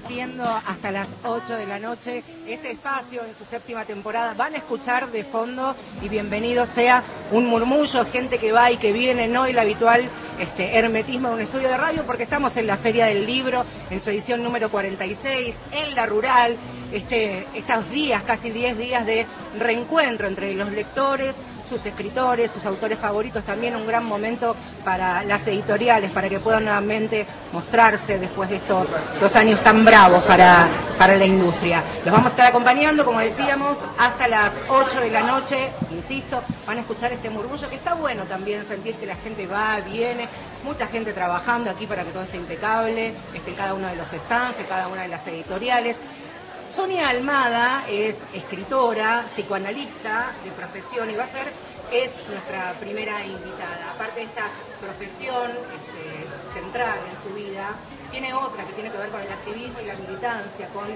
compartiendo hasta las 8 de la noche este espacio en su séptima temporada. Van a escuchar de fondo y bienvenido sea un murmullo, gente que va y que viene, no el habitual este, hermetismo de un estudio de radio, porque estamos en la Feria del Libro, en su edición número 46, en la rural, este, estos días, casi 10 días de reencuentro entre los lectores, sus escritores, sus autores favoritos, también un gran momento para las editoriales, para que puedan nuevamente mostrarse después de estos dos años tan bravos para, para la industria. Los vamos a estar acompañando, como decíamos, hasta las 8 de la noche, insisto, van a escuchar este murmullo, que está bueno también sentir que la gente va, viene, mucha gente trabajando aquí para que todo esté impecable, este, cada uno de los stands, cada una de las editoriales. Sonia Almada es escritora, psicoanalista de profesión y va a ser, es nuestra primera invitada. Aparte de esta profesión este, central en su vida, tiene otra que tiene que ver con el activismo y la militancia, con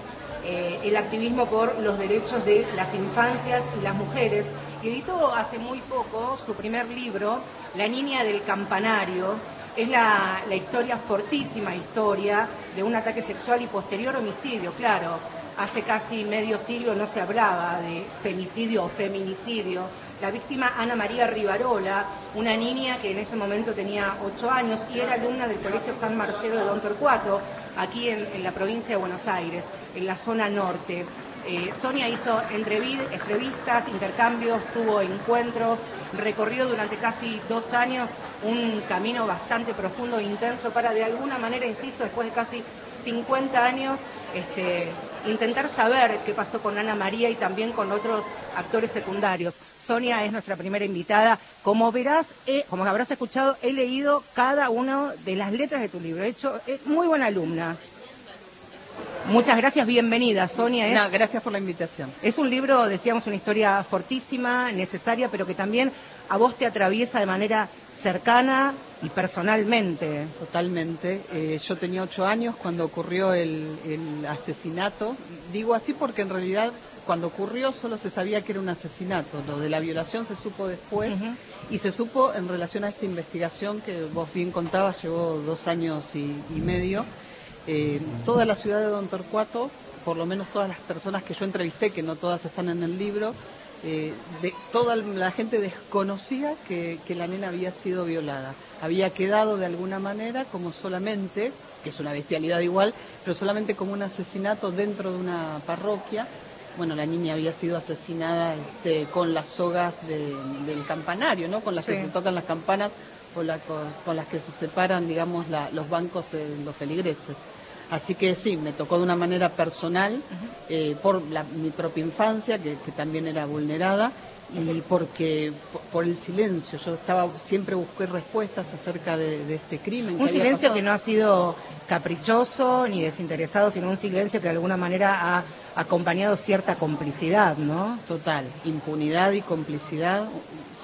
eh, el activismo por los derechos de las infancias y las mujeres. Y editó hace muy poco su primer libro, La niña del campanario, es la, la, historia, fortísima historia, de un ataque sexual y posterior homicidio, claro. Hace casi medio siglo no se hablaba de femicidio o feminicidio. La víctima Ana María Rivarola, una niña que en ese momento tenía ocho años y era alumna del Colegio San Marcelo de Don Torcuato, aquí en, en la provincia de Buenos Aires, en la zona norte. Eh, Sonia hizo entrevistas, intercambios, tuvo encuentros, recorrió durante casi dos años un camino bastante profundo e intenso para de alguna manera, insisto, después de casi 50 años, este, intentar saber qué pasó con Ana María y también con otros actores secundarios. Sonia es nuestra primera invitada. Como verás, eh, como habrás escuchado, he leído cada una de las letras de tu libro. He hecho, es muy buena alumna. Muchas gracias, bienvenida, Sonia. No, gracias por la invitación. Es un libro, decíamos, una historia fortísima, necesaria, pero que también a vos te atraviesa de manera cercana y personalmente. Totalmente. Eh, yo tenía ocho años cuando ocurrió el, el, asesinato. Digo así porque en realidad cuando ocurrió solo se sabía que era un asesinato. Lo de la violación se supo después uh -huh. y se supo en relación a esta investigación que vos bien contabas, llevó dos años y, y medio. Eh, toda la ciudad de Don Torcuato, por lo menos todas las personas que yo entrevisté, que no todas están en el libro, eh, de, toda la gente desconocía que, que, la nena había sido violada. Había quedado de alguna manera como solamente, que es una bestialidad igual, pero solamente como un asesinato dentro de una parroquia. Bueno, la niña había sido asesinada este, con las sogas de, del campanario, ¿no? Con las sí. que se tocan las campanas o la, con, con, las que se separan, digamos, la, los bancos de los feligreses. Así que sí, me tocó de una manera personal, eh, por la, mi propia infancia, que, que, también era vulnerada, y porque por, por, el silencio, yo estaba siempre busqué respuestas acerca de, de este crimen. Un que silencio que no ha sido caprichoso ni desinteresado, sino un silencio que de alguna manera ha acompañado cierta complicidad, ¿no? Total, impunidad y complicidad,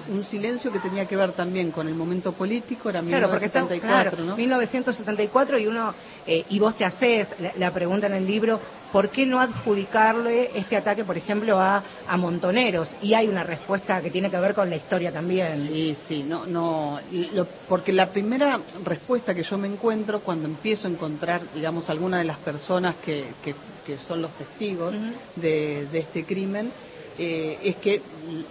un silencio que tenía que ver también con el momento político, era claro, 1974, está, claro, ¿no? 1974 y uno, eh, y vos te haces la, la, pregunta en el libro, ¿por qué no adjudicarle este ataque, por ejemplo, a, a Montoneros? Y hay una respuesta que tiene que ver con la historia también. Sí, sí, no, no, lo, porque la primera respuesta que yo me encuentro cuando empiezo a encontrar, digamos, alguna de las personas que, que, que son los testigos uh -huh. de, de este crimen, eh, es que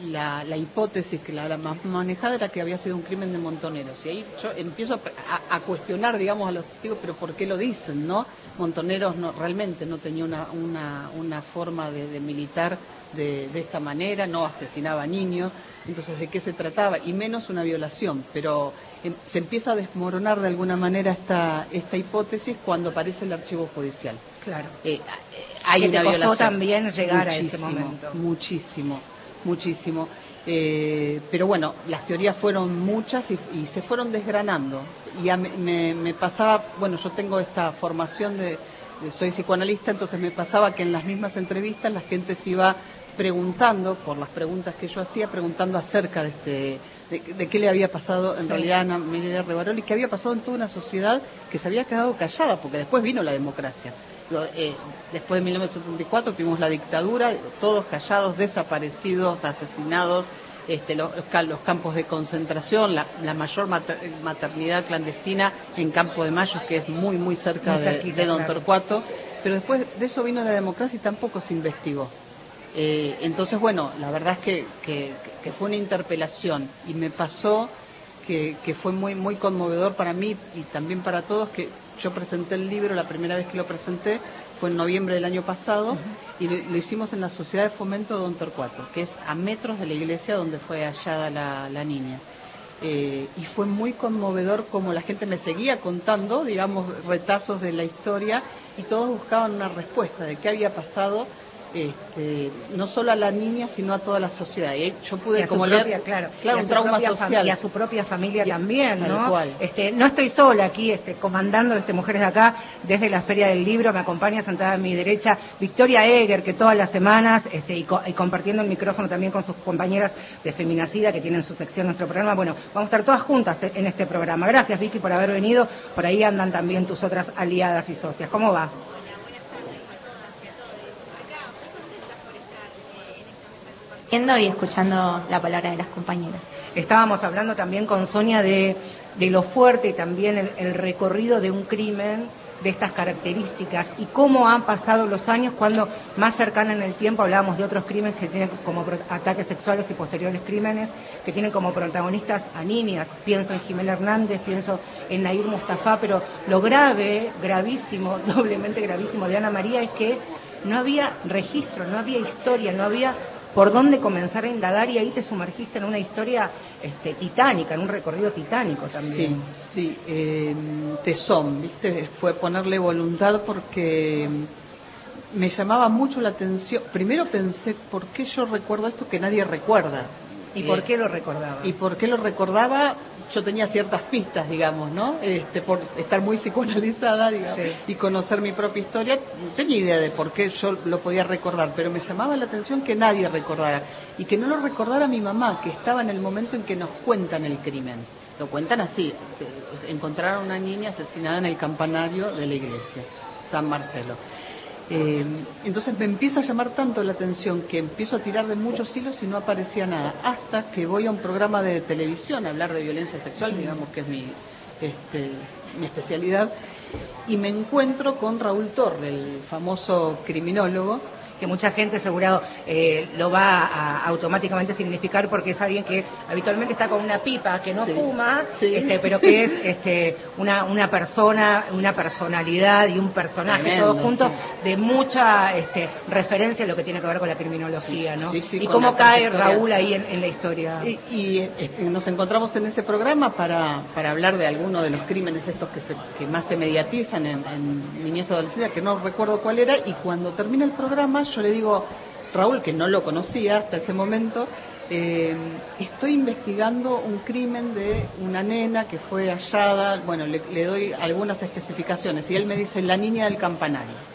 la, la hipótesis que la, la, más manejada era que había sido un crimen de montoneros. Y ahí yo empiezo a, a, cuestionar, digamos, a los testigos, pero ¿por qué lo dicen, no? Montoneros no, realmente no tenía una, una, una forma de, de militar de, de, esta manera, no asesinaba niños, entonces ¿de qué se trataba? Y menos una violación, pero eh, se empieza a desmoronar de alguna manera esta, esta hipótesis cuando aparece el archivo judicial. Claro. Eh, hay que una te costó violación. también llegar muchísimo, a ese momento. Muchísimo, muchísimo. Eh, pero bueno, las teorías fueron muchas y, y, se fueron desgranando. y me, me, pasaba, bueno, yo tengo esta formación de, soy psicoanalista, entonces me pasaba que en las mismas entrevistas la gente se iba preguntando, por las preguntas que yo hacía, preguntando acerca de este de, qué le había pasado en realidad a Ana María Rebaroli, qué había pasado en toda una sociedad que se había quedado callada, porque después vino la democracia. Eh, después de 1974 tuvimos la dictadura, todos callados, desaparecidos, asesinados, este, los, campos de concentración, la, mayor maternidad clandestina en Campo de Mayo, que es muy, muy cerca de, Don Torcuato. Pero después de eso vino la democracia y tampoco se investigó. Eh, entonces, bueno, la verdad es que, que, fue una interpelación y me pasó que, que, fue muy, muy conmovedor para mí y también para todos que yo presenté el libro, la primera vez que lo presenté fue en noviembre del año pasado y lo, hicimos en la Sociedad de Fomento de Don Torcuato, que es a metros de la iglesia donde fue hallada la, niña. Eh, y fue muy conmovedor como la gente me seguía contando, digamos, retazos de la historia y todos buscaban una respuesta de qué había pasado este, no solo a la niña, sino a toda la sociedad. Y yo pude como claro, claro un trauma social. Y a su propia familia también, ¿no? Este, no estoy sola aquí este, comandando este Mujeres de Acá desde la Feria del Libro. Me acompaña sentada a mi derecha Victoria Eger, que todas las semanas, este, y, compartiendo el micrófono también con sus compañeras de Feminacida, que tienen su sección en nuestro programa. Bueno, vamos a estar todas juntas en este programa. Gracias, Vicky, por haber venido. Por ahí andan también tus otras aliadas y socias. ¿Cómo va? Y escuchando la palabra de las compañeras. Estábamos hablando también con Sonia de, lo fuerte y también el, recorrido de un crimen de estas características y cómo han pasado los años cuando más cercana en el tiempo hablábamos de otros crímenes que tienen como ataques sexuales y posteriores crímenes que tienen como protagonistas a niñas. Pienso en Jimena Hernández, pienso en Nair Mustafa, pero lo grave, gravísimo, doblemente gravísimo de Ana María es que no había registro, no había historia, no había por dónde comenzar a indagar y ahí te sumergiste en una historia este, titánica, en un recorrido titánico también. Sí, sí, eh, tesón, ¿viste? Fue ponerle voluntad porque me llamaba mucho la atención. Primero pensé, ¿por qué yo recuerdo esto que nadie recuerda? ¿Y por eh, qué lo recordaba? ¿Y por qué lo recordaba? Yo tenía ciertas pistas, digamos, ¿no? Este, por estar muy psicoanalizada, digamos, y conocer mi propia historia, tenía idea de por qué yo lo podía recordar, pero me llamaba la atención que nadie recordara y que no lo recordara mi mamá, que estaba en el momento en que nos cuentan el crimen. Lo cuentan así, encontraron a una niña asesinada en el campanario de la iglesia, San Marcelo. Eh, entonces me empieza a llamar tanto la atención que empiezo a tirar de muchos hilos y no aparecía nada, hasta que voy a un programa de televisión a hablar de violencia sexual, digamos que es mi, este, mi especialidad, y me encuentro con Raúl Torre, el famoso criminólogo, que mucha gente asegurado eh, lo va a automáticamente significar porque es alguien que habitualmente está con una pipa que no fuma, Este, pero que es este, una, una persona, una personalidad y un personaje. Todo junto de mucha este, referencia a lo que tiene que ver con la criminología, ¿no? y cómo cae Raúl ahí en, la historia. Y, este, nos encontramos en ese programa para, para hablar de algunos de los crímenes estos que, que más se mediatizan en, en niñez adolescencia, que no recuerdo cuál era, y cuando termina el programa yo le digo, Raúl, que no lo conocía hasta ese momento, eh, estoy investigando un crimen de una nena que fue hallada, bueno, le, doy algunas especificaciones y él me dice la niña del campanario.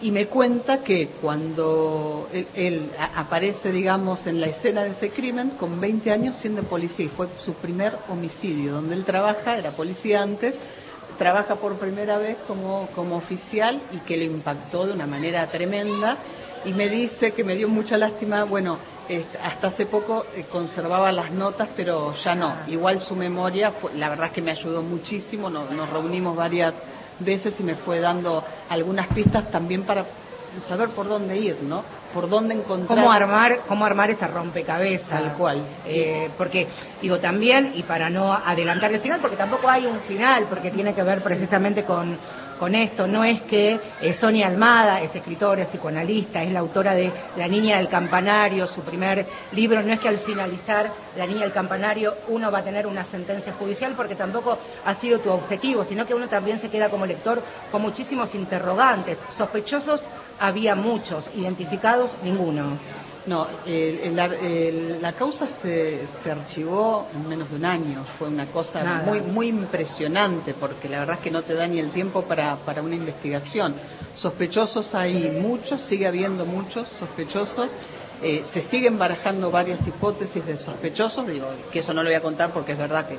Y me cuenta que cuando él, él, aparece, digamos, en la escena de ese crimen, con 20 años siendo policía, y fue su primer homicidio, donde él trabaja, era policía antes, trabaja por primera vez como, como oficial y que le impactó de una manera tremenda y me dice que me dio mucha lástima, bueno, hasta hace poco eh, conservaba las notas, pero ya no. Igual su memoria, la verdad es que me ayudó muchísimo, nos, nos reunimos varias veces y me fue dando algunas pistas también para saber por dónde ir, ¿no? Por dónde encontrar. Cómo armar, cómo armar esa rompecabezas. Tal cual. Eh, porque, digo, también, y para no adelantar el final, porque tampoco hay un final, porque tiene que ver precisamente con con esto. No es que eh, Sonia Almada es escritora, es psicoanalista, es la autora de La Niña del Campanario, su primer libro. No es que al finalizar La Niña del Campanario uno va a tener una sentencia judicial, porque tampoco ha sido tu objetivo, sino que uno también se queda como lector con muchísimos interrogantes. Sospechosos había muchos, identificados ninguno. No, la causa se, se, archivó en menos de un año. Fue una cosa muy muy impresionante porque la verdad es que no te da ni el tiempo para, para una investigación. Sospechosos hay muchos, sigue habiendo muchos sospechosos. Eh, se siguen barajando varias hipótesis de sospechosos, digo que eso no lo voy a contar porque es verdad que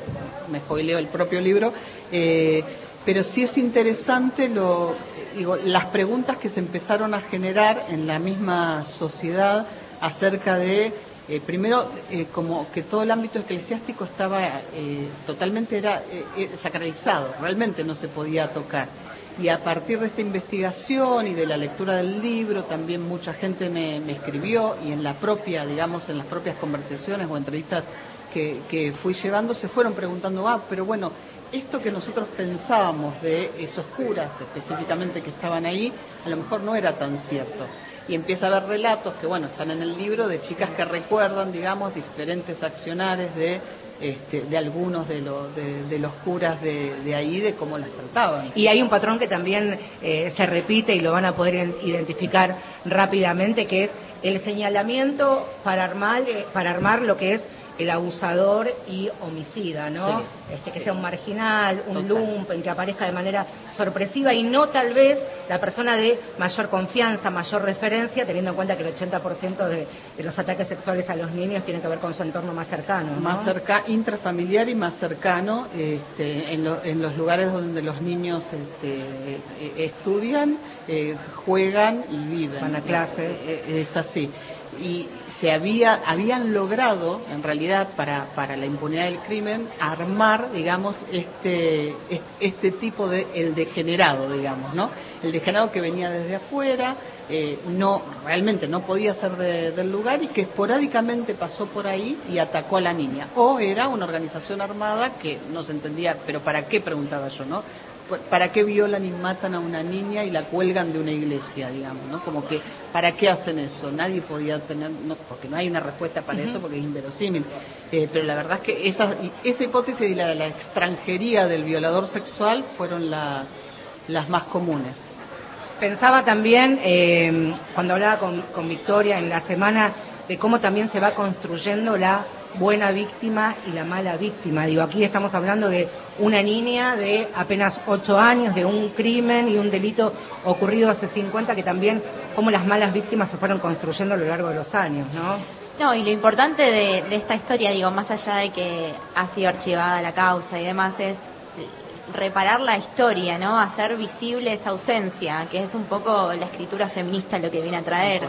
me spoileo el propio libro, eh, pero sí es interesante lo, digo, las preguntas que se empezaron a generar en la misma sociedad acerca de, eh, primero, eh, como que todo el ámbito eclesiástico estaba eh, totalmente era sacralizado, realmente no se podía tocar. Y a partir de esta investigación y de la lectura del libro, también mucha gente me, escribió y en la propia, digamos, en las propias conversaciones o entrevistas que, que fui llevando, se fueron preguntando, ah, pero bueno, esto que nosotros pensábamos de esos curas específicamente que estaban ahí, a lo mejor no era tan cierto. Y empieza a haber relatos que, bueno, están en el libro de chicas que recuerdan, digamos, diferentes accionares de, este, de algunos de, los de, los curas de, ahí, de cómo las trataban. Y hay un patrón que también eh, se repite y lo van a poder identificar rápidamente, que es el señalamiento para armar, eh, para armar lo que es el abusador y homicida, ¿no? este que sea un marginal, un lumpen, que aparezca de manera sorpresiva y no tal vez la persona de mayor confianza, mayor referencia, teniendo en cuenta que el 80% de, los ataques sexuales a los niños tienen que ver con su entorno más cercano. Más cerca, intrafamiliar y más cercano, este, en, los lugares donde los niños este, eh, estudian, eh, juegan y viven. Van a clases. Eh, es así. Y se había, habían logrado, en realidad, para, para la impunidad del crimen, armar, digamos, este, este tipo de, el degenerado, digamos, ¿no? El degenerado que venía desde afuera, eh, no, realmente no podía ser del lugar y que esporádicamente pasó por ahí y atacó a la niña. O era una organización armada que no se entendía, pero ¿para qué? preguntaba yo, ¿no? ¿Para qué violan y matan a una niña y la cuelgan de una iglesia, digamos, ¿no? Como que, ¿para qué hacen eso? Nadie podía tener, no, porque no hay una respuesta para eso, porque es inverosímil. Eh, pero la verdad es que esa, esa hipótesis y la de la extranjería del violador sexual fueron las más comunes. Pensaba también, eh, cuando hablaba con, con Victoria en la semana, de cómo también se va construyendo la buena víctima y la mala víctima. Digo, aquí estamos hablando de una niña de apenas ocho años, de un crimen y un delito ocurrido hace 50, que también como las malas víctimas se fueron construyendo a lo largo de los años, ¿no? No, y lo importante de, esta historia, digo, más allá de que ha sido archivada la causa y demás, es reparar la historia, ¿no? Hacer visible esa ausencia, que es un poco la escritura feminista lo que viene a traer.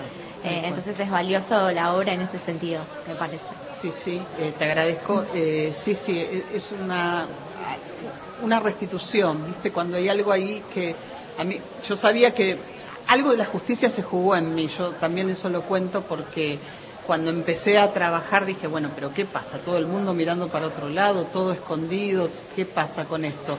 Eh, entonces es valioso la obra en ese sentido, me parece. Sí, sí, eh, te agradezco. Eh, sí, sí, e, es una, una restitución, ¿viste? Cuando hay algo ahí que a mí, yo sabía que algo de la justicia se jugó en mí, yo también eso lo cuento porque cuando empecé a trabajar dije, bueno, pero ¿qué pasa? Todo el mundo mirando para otro lado, todo escondido, ¿qué pasa con esto?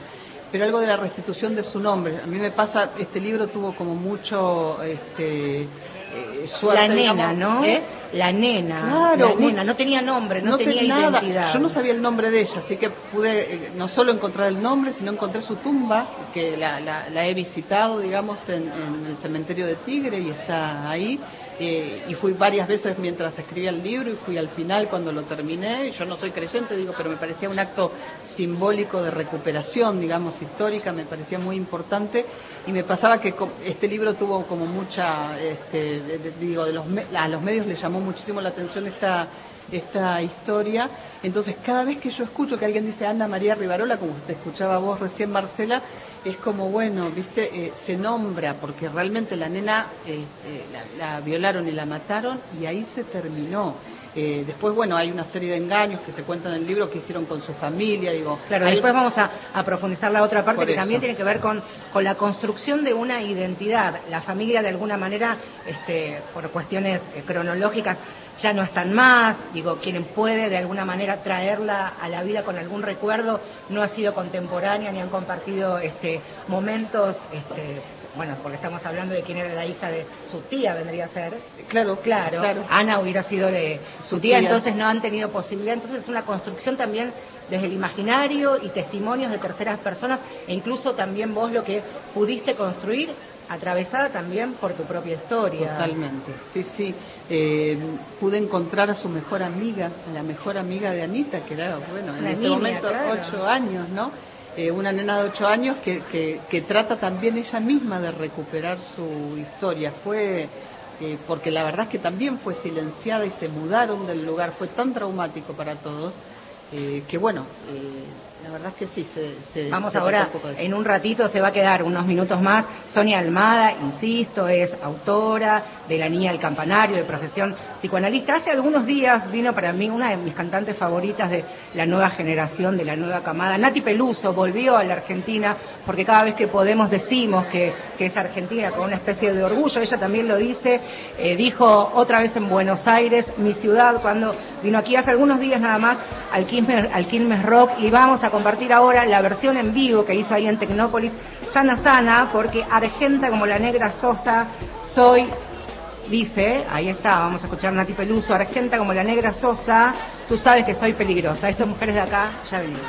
Pero algo de la restitución de su nombre, a mí me pasa, este libro tuvo como mucho, este, eh, la nena, ¿no? ¿Eh? La nena, la nena, no tenía nombre, no, tenía identidad. Yo no sabía el nombre de ella, así que pude eh, no solo encontrar el nombre, sino encontré su tumba, que la, la, he visitado, digamos, en, el cementerio de Tigre y está ahí. y fui varias veces mientras escribía el libro y fui al final cuando lo terminé. Yo no soy creyente, digo, pero me parecía un acto simbólico de recuperación, digamos, histórica, me parecía muy importante y me pasaba que este libro tuvo como mucha, este, digo, a los medios le llamó muchísimo la atención esta, esta historia. Entonces, cada vez que yo escucho que alguien dice Ana María Rivarola, como te escuchaba vos recién, Marcela, es como, bueno, viste, eh, se nombra, porque realmente la nena eh, eh, la violaron y la mataron y ahí se terminó. Eh, después, bueno, hay una serie de engaños que se cuentan en el libro que hicieron con su familia, digo. Claro, después vamos a, profundizar la otra parte que también tiene que ver con, con la construcción de una identidad. La familia, de alguna manera, este, por cuestiones eh, cronológicas, ya no están más. Digo, quien puede de alguna manera traerla a la vida con algún recuerdo no ha sido contemporánea ni han compartido este, momentos. Este, bueno, porque estamos hablando de quién era la hija de su tía, vendría a ser. Claro, claro. Ana hubiera sido de su, tía, entonces no han tenido posibilidad. Entonces es una construcción también desde el imaginario y testimonios de terceras personas, e incluso también vos lo que pudiste construir atravesada también por tu propia historia. Totalmente, sí, sí. Eh, pude encontrar a su mejor amiga, a la mejor amiga de Anita, que era, bueno, en ese momento ocho años, ¿no? Eh, una nena de ocho años que, que, que, trata también ella misma de recuperar su historia. Fue, eh, porque la verdad es que también fue silenciada y se mudaron del lugar, fue tan traumático para todos, eh, que bueno, la verdad es que sí, se, Vamos ahora, en un ratito se va a quedar unos minutos más. Sonia Almada, insisto, es autora de La Niña del Campanario, de profesión psicoanalista. Hace algunos días vino para mí una de mis cantantes favoritas de la nueva generación, de la nueva camada. Nati Peluso volvió a la Argentina porque cada vez que podemos decimos que, es Argentina con una especie de orgullo. Ella también lo dice, eh, dijo otra vez en Buenos Aires, mi ciudad, cuando vino aquí hace algunos días nada más al Quilmes, al Quilmes Rock y vamos a compartir ahora la versión en vivo que hizo ahí en Tecnópolis, Sana Sana, porque Argenta como la negra Sosa, soy, dice, ahí está, vamos a escuchar Nati Peluso, Argenta como la negra Sosa, tú sabes que soy peligrosa. Estas mujeres de acá, ya venimos.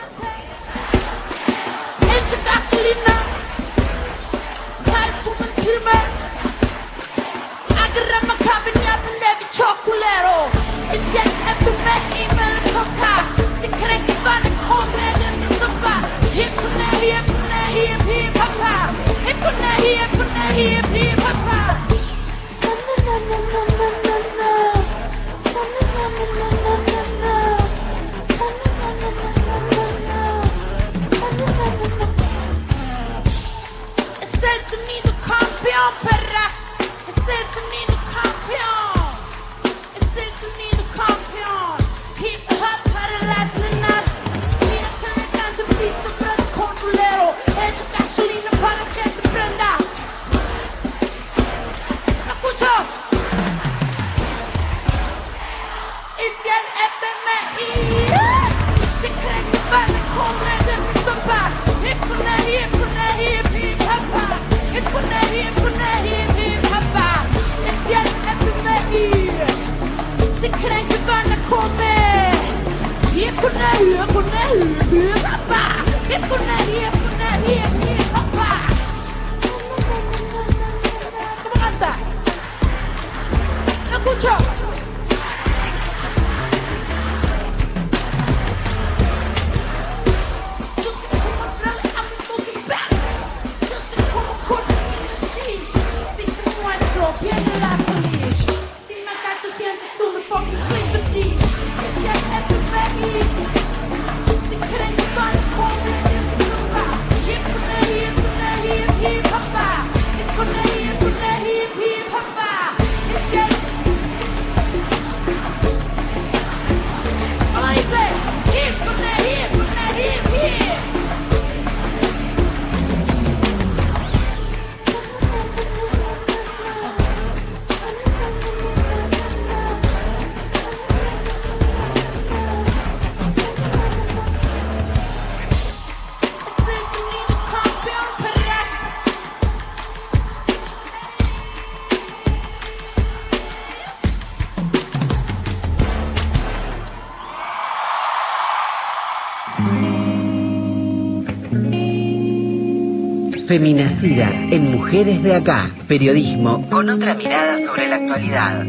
Feminacida en Mujeres de Acá. Periodismo con otra mirada sobre la actualidad.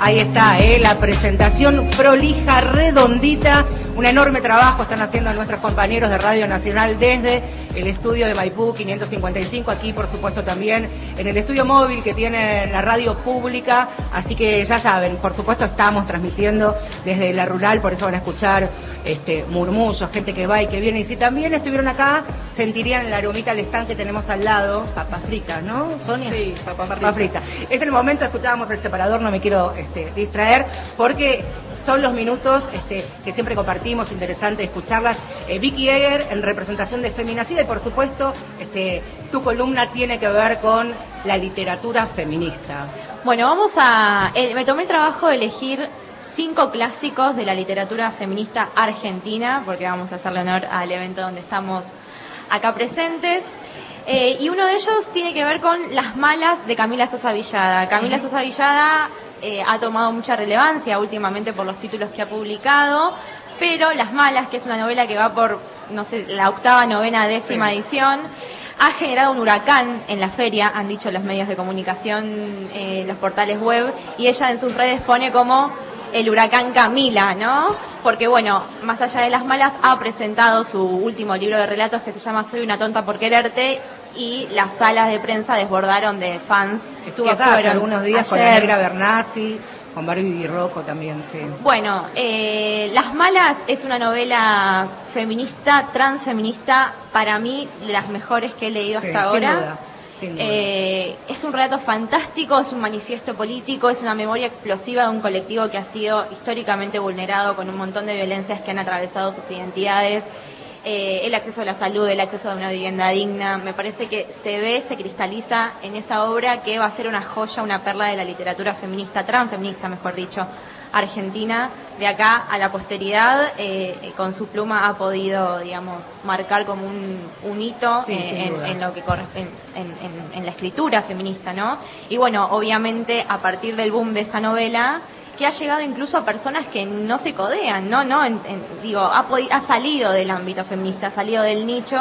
Ahí está, ¿eh? la presentación prolija, redondita, un enorme trabajo están haciendo nuestros compañeros de Radio Nacional desde el estudio de Maipú 555, aquí por supuesto también en el estudio móvil que tiene la radio pública, así que ya saben, por supuesto estamos transmitiendo desde la rural, por eso van a escuchar este, murmullos, gente que va y que viene, y si también estuvieron acá, sentirían el aromita al stand que tenemos al lado, papas fritas, ¿no, Sonia? Sí, papas Papas fritas. Es el momento, escuchábamos el separador, no me quiero este, distraer, porque son los minutos este, que siempre compartimos, interesante escucharlas. Eh, Vicky Eger en representación de Feminacida y por supuesto este, tu columna tiene que ver con la literatura feminista. Bueno, vamos a. eh, me tomé el trabajo de elegir cinco clásicos de la literatura feminista argentina, porque vamos a hacerle honor al evento donde estamos acá presentes. Eh, y uno de ellos tiene que ver con Las Malas de Camila Sosa Villada. Camila Sosa Villada eh, ha tomado mucha relevancia últimamente por los títulos que ha publicado. Pero Las Malas, que es una novela que va por, no sé, la octava, novena, décima edición, ha generado un huracán en la feria, han dicho los medios de comunicación, eh, los portales web, y ella en sus redes pone como el huracán Camila, ¿no? Porque bueno, más allá de las malas, ha presentado su último libro de relatos que se llama Soy una tonta por quererte y las salas de prensa desbordaron de fans. Estuvo acá hace algunos días con la negra Bernasi, con Barbie Rocco también, sí. Bueno, eh, Las Malas es una novela feminista, transfeminista, para mí de las mejores que he leído Sí, hasta ahora. duda. Eh, es un relato fantástico, es un manifiesto político, es una memoria explosiva de un colectivo que ha sido históricamente vulnerado con un montón de violencias que han atravesado sus identidades. Eh, el acceso a la salud, el acceso a una vivienda digna, me parece que se ve, se cristaliza en esa obra que va a ser una joya, una perla de la literatura feminista, transfeminista, mejor dicho, argentina. De acá a la posteridad, eh, con su pluma ha podido, digamos, marcar como un, un hito Sí, eh, en, lo que corre- en, en- en- en la escritura feminista, ¿no? Y bueno, obviamente a partir del boom de esta novela, que ha llegado incluso a personas que no se codean, ¿no? no en- en- digo, ha, ha salido del ámbito feminista, ha salido del nicho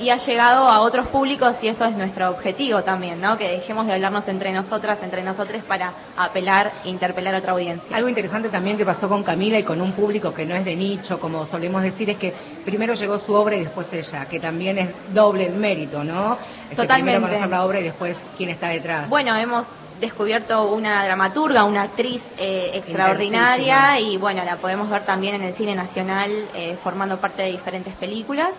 y ha llegado a otros públicos y eso es nuestro objetivo también, ¿no? Que dejemos de hablarnos entre nosotras, entre nosotros para apelar e interpelar a otra audiencia. Algo interesante también que pasó con Camila y con un público que no es de nicho, como solemos decir, es que primero llegó su obra y después ella, que también es doble el mérito, ¿no? Este, Totalmente. Primero conocer la obra y después quién está detrás. Bueno, hemos descubierto una dramaturga, una actriz eh, extraordinaria y bueno, la podemos ver también en el cine nacional eh, formando parte de diferentes películas.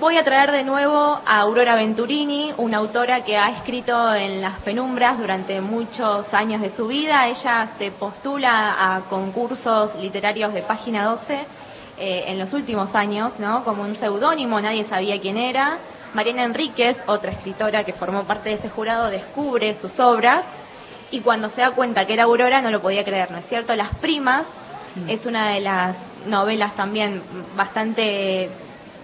Voy a traer de nuevo a Aurora Venturini, una autora que ha escrito en las penumbras durante muchos años de su vida. Ella se postula a concursos literarios de página 12 eh, en los últimos años, ¿no? Como un seudónimo, nadie sabía quién era. Mariana Enríquez, otra escritora que formó parte de ese jurado, descubre sus obras y cuando se da cuenta que era Aurora no lo podía creer, ¿no es cierto? Las primas es una de las novelas también bastante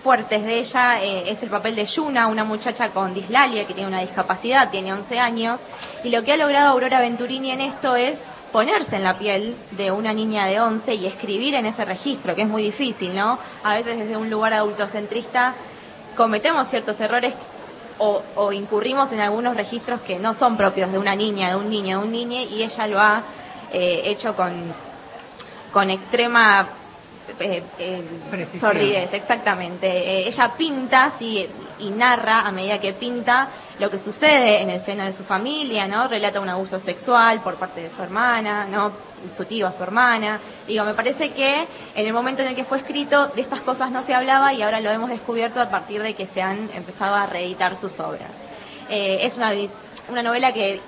fuertes de ella, eh, es el papel de Yuna, una muchacha con dislalia que tiene una discapacidad, tiene 11 años, y lo que ha logrado Aurora Venturini en esto es ponerse en la piel de una niña de 11 y escribir en ese registro, que es muy difícil, ¿no? A veces desde un lugar adultocentrista cometemos ciertos errores o, o incurrimos en algunos registros que no son propios de una niña, de un niño, de un niño, y ella lo ha eh, hecho con, con extrema eh, eh, sordidez, exactamente. Eh, ella pinta sí, y narra a medida que pinta lo que sucede en el seno de su familia, ¿no? Relata un abuso sexual por parte de su hermana, ¿no? Su tío a su hermana. Digo, me parece que en el momento en el que fue escrito de estas cosas no se hablaba y ahora lo hemos descubierto a partir de que se han empezado a reeditar sus obras. Eh, es una, una novela que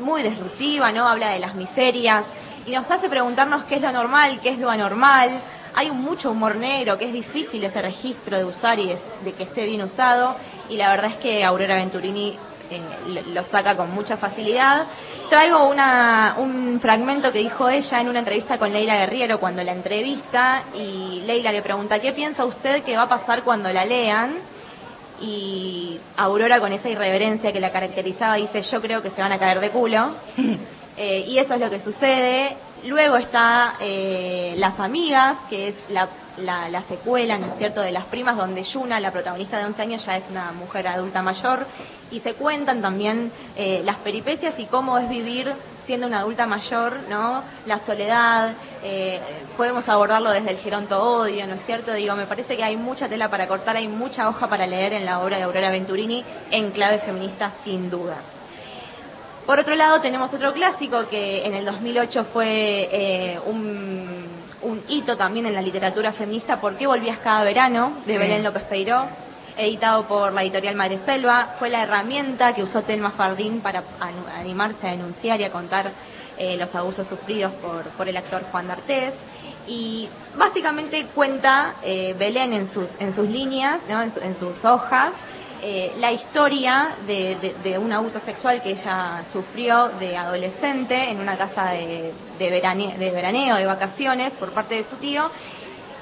muy disruptiva, ¿no? Habla de las miserias y nos hace preguntarnos qué es lo normal, qué es lo anormal. Hay mucho humor negro, que es difícil ese registro de usar y de que esté bien usado. Y la verdad es que Aurora Venturini eh, lo, saca con mucha facilidad. Traigo una, un fragmento que dijo ella en una entrevista con Leila Guerriero cuando la entrevista y Leila le pregunta, ¿qué piensa usted que va a pasar cuando la lean? y Aurora con esa irreverencia que la caracterizaba dice yo creo que se van a caer de culo Eh, y eso es lo que sucede luego está eh, las amigas que es la, la, la secuela no es cierto de las primas donde Yuna la protagonista de 11 años ya es una mujer adulta mayor y se cuentan también eh, las peripecias y cómo es vivir siendo una adulta mayor, ¿no? La soledad, eh, podemos abordarlo desde el geronto odio, ¿no es cierto? Digo, me parece que hay mucha tela para cortar, hay mucha hoja para leer en la obra de Aurora Venturini en clave feminista, sin duda. Por otro lado, tenemos otro clásico que en el 2008 fue eh, un, un hito también en la literatura feminista, ¿Por qué volvías cada verano? de Sí. Belén López Peiró, editado por la editorial Madre Selva. Fue la herramienta que usó Telma Fardín para animarse a denunciar y a contar eh, los abusos sufridos por, por el actor Juan D'Artés. Y básicamente cuenta eh, Belén en sus, en sus líneas, ¿no? en, su- en sus hojas, eh, la historia de, un abuso sexual que ella sufrió de adolescente en una casa de, de, verane- de veraneo, de vacaciones, por parte de su tío,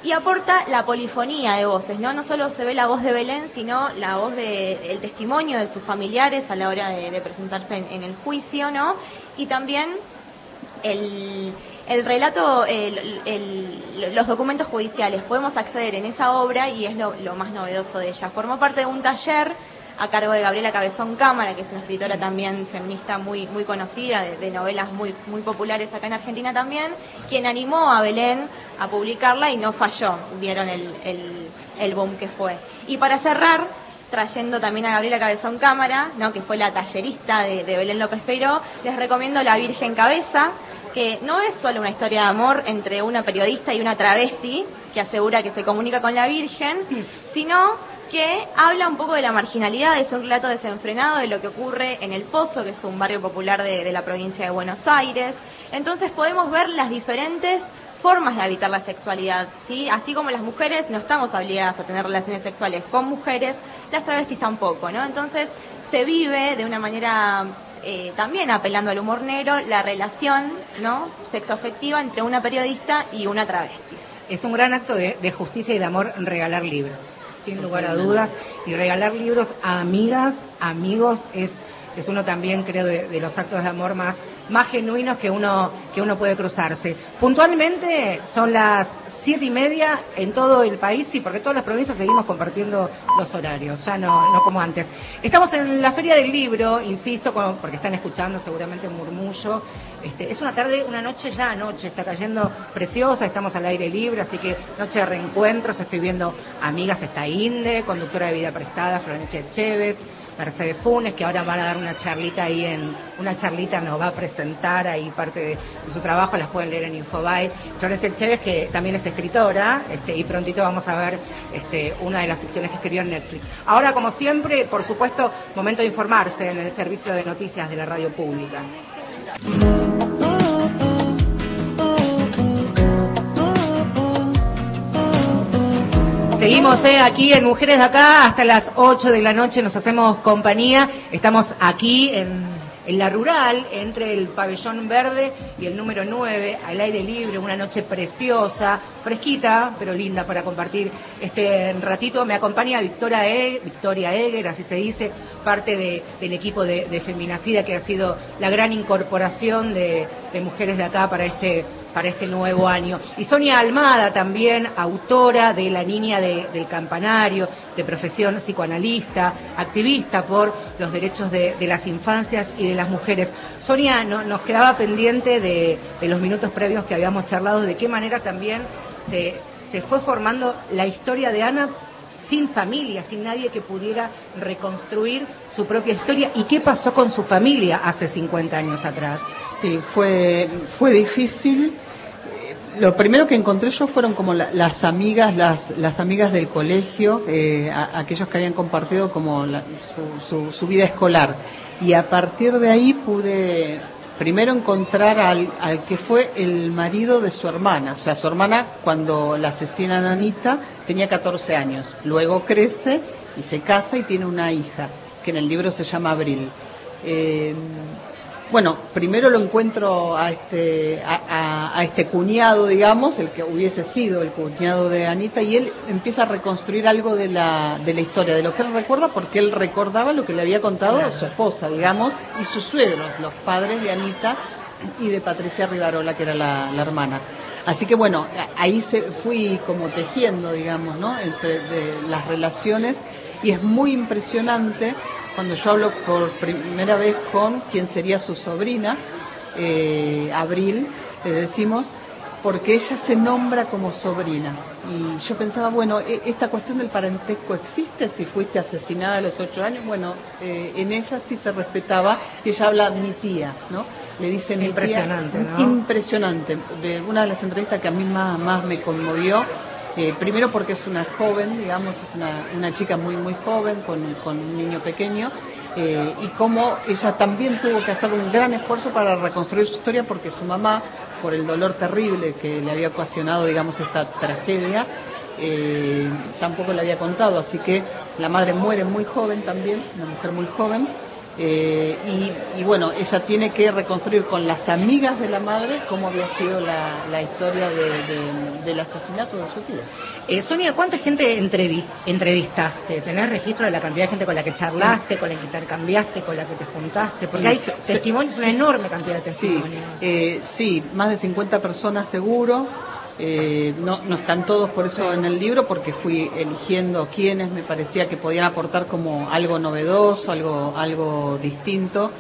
y aporta la polifonía de voces, ¿no? No solo se ve la voz de Belén, sino la voz de, el testimonio de sus familiares a la hora de, presentarse en, en el juicio, ¿no? Y también el, el relato, el- el- los documentos judiciales, podemos acceder en esa obra y es lo, más novedoso de ella. Formó parte de un taller a cargo de Gabriela Cabezón Cámara, que es una escritora también feminista muy muy conocida, de, novelas muy populares acá en Argentina también, quien animó a Belén a publicarla y no falló, vieron el, boom que fue. Y para cerrar, trayendo también a Gabriela Cabezón Cámara, que fue la tallerista de, de Belén López Peiró, les recomiendo La Virgen Cabeza, que no es solo una historia de amor entre una periodista y una travesti que asegura que se comunica con la Virgen, sino que habla un poco de la marginalidad, es un relato desenfrenado de lo que ocurre en El Pozo, que es un barrio popular de, de la provincia de Buenos Aires. Entonces podemos ver las diferentes formas de habitar la sexualidad, ¿sí? Así como las mujeres no estamos obligadas a tener relaciones sexuales con mujeres, las travestis tampoco, ¿no? Entonces se vive de una manera eh, también apelando al humor negro la relación, ¿no? Sexoafectiva entre una periodista y una travesti. Es un gran acto de, de justicia y de amor regalar libros, sin lugar a dudas. Y regalar libros a amigas, amigos, es, es uno también, creo, de, de los actos de amor más, más genuinos que uno, que uno puede cruzarse. Puntualmente son las siete y media en todo el país, sí, porque todas las provincias seguimos compartiendo los horarios, ya no, no como antes. Estamos en la Feria del Libro, insisto, porque están escuchando seguramente un murmullo. Este, es una tarde, una noche ya noche, está cayendo preciosa, estamos al aire libre, así que noche de reencuentros, estoy viendo amigas, está Inde, conductora de Vida Prestada, Florencia Chévez, Mercedes Funes, que ahora van a dar una charlita ahí en, una charlita nos va a presentar ahí parte de, su trabajo, las pueden leer en Infobae. Florencia Chévez, que también es escritora, este, y prontito vamos a ver este, una de las ficciones que escribió en Netflix. Ahora, como siempre, por supuesto, momento de informarse en el servicio de noticias de la radio pública. Seguimos eh, aquí en Mujeres de Acá hasta las 8 de la noche, nos hacemos compañía. Estamos aquí en, la rural, entre el pabellón verde y el número 9, al aire libre, una noche preciosa, fresquita, pero linda para compartir este ratito. Me acompaña Victoria, e, Victoria Eger, así se dice, parte de- del equipo de, de Feminacida, que ha sido la gran incorporación de, de Mujeres de Acá para este para este nuevo año. Y Sonia Almada también, autora de La Niña de- del Campanario, de profesión psicoanalista, activista por los derechos de, de las infancias y de las mujeres. Sonia, no- nos quedaba pendiente de, de los minutos previos que habíamos charlado, de qué manera también se, se fue formando la historia de Ana sin familia, sin nadie que pudiera reconstruir su propia historia. ¿Y qué pasó con su familia hace 50 años atrás? Sí, fue, fue difícil. Lo primero que encontré yo fueron como la- las amigas, las, las amigas del colegio, eh, aquellos que habían compartido como la- su, su- su vida escolar. Y a partir de ahí pude primero encontrar al, al que fue el marido de su hermana. O sea, su hermana cuando la asesinan a tenía 14 años. Luego crece y se casa y tiene una hija, que en el libro se llama Abril. Eh, bueno, primero lo encuentro a este, a, este cuñado, digamos, el que hubiese sido el cuñado de Anita, y él empieza a reconstruir algo de la, de la historia, de lo que él recuerda, porque él recordaba lo que le había contado su esposa, digamos, y sus suegros, los padres de Anita y de Patricia Rivarola, que era la, la hermana. Así que bueno, ahí se fui como tejiendo, digamos, ¿no? Entre de las relaciones, y es muy impresionante cuando yo hablo por primera vez con quien sería su sobrina, eh, Abril, le decimos, porque ella se nombra como sobrina. Y yo pensaba, bueno, e- esta cuestión del parentesco existe si fuiste asesinada a los ocho años. Bueno, eh, en ella sí se respetaba, y ella habla mi tía, ¿no? Le dice mi Impresionante, tía. ¿no? Impresionante. De una de las entrevistas que a mí más, más me conmovió, primero porque es una joven, digamos, es una, una chica muy, muy joven, con, con un niño pequeño, eh, y cómo ella también tuvo que hacer un gran esfuerzo para reconstruir su historia porque su mamá, por el dolor terrible que le había ocasionado, digamos, esta tragedia, eh, tampoco le había contado, así que la madre muere muy joven también, una mujer muy joven, Eh, y, y, bueno, ella tiene que reconstruir con las amigas de la madre cómo había sido la, la historia de, de, del asesinato de su tía. Eh, Sonia, ¿cuánta gente entrevi entrevistaste? ¿Tenés registro de la cantidad de gente con la que charlaste, con la que intercambiaste, con la que te juntaste? Porque hay testimonios, una enorme cantidad de testimonios. Sí, eh, sí más de 50 personas seguro. Eh, no, no están todos por eso en el libro, porque fui eligiendo quiénes me parecía que podían aportar como algo novedoso, algo, algo distinto.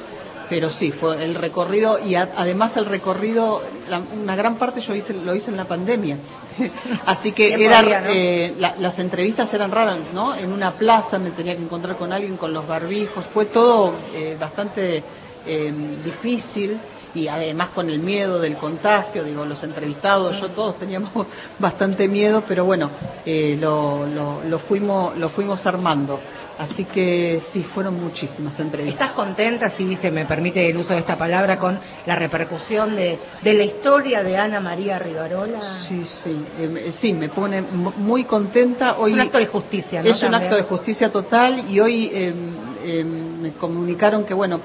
Pero sí, fue el recorrido y a, además el recorrido, la, una gran parte yo hice, lo hice en la pandemia. Así que eran, podía, ¿no? eh, la, las entrevistas eran raras, ¿no? En una plaza me tenía que encontrar con alguien con los barbijos. Fue todo eh, bastante eh, difícil y además con el miedo del contagio, digo, los entrevistados, yo todos teníamos bastante miedo, pero bueno, eh, lo, lo, lo, fuimos, lo fuimos armando. Así que sí, fueron muchísimas entrevistas. ¿Estás contenta, si dice, me permite el uso de esta palabra, con la repercusión de, de la historia de Ana María Rivarola? Sí, sí, eh, sí, me pone muy contenta. Hoy es un acto de justicia, ¿no? Es un acto de justicia total y hoy eh, eh, me comunicaron que, bueno,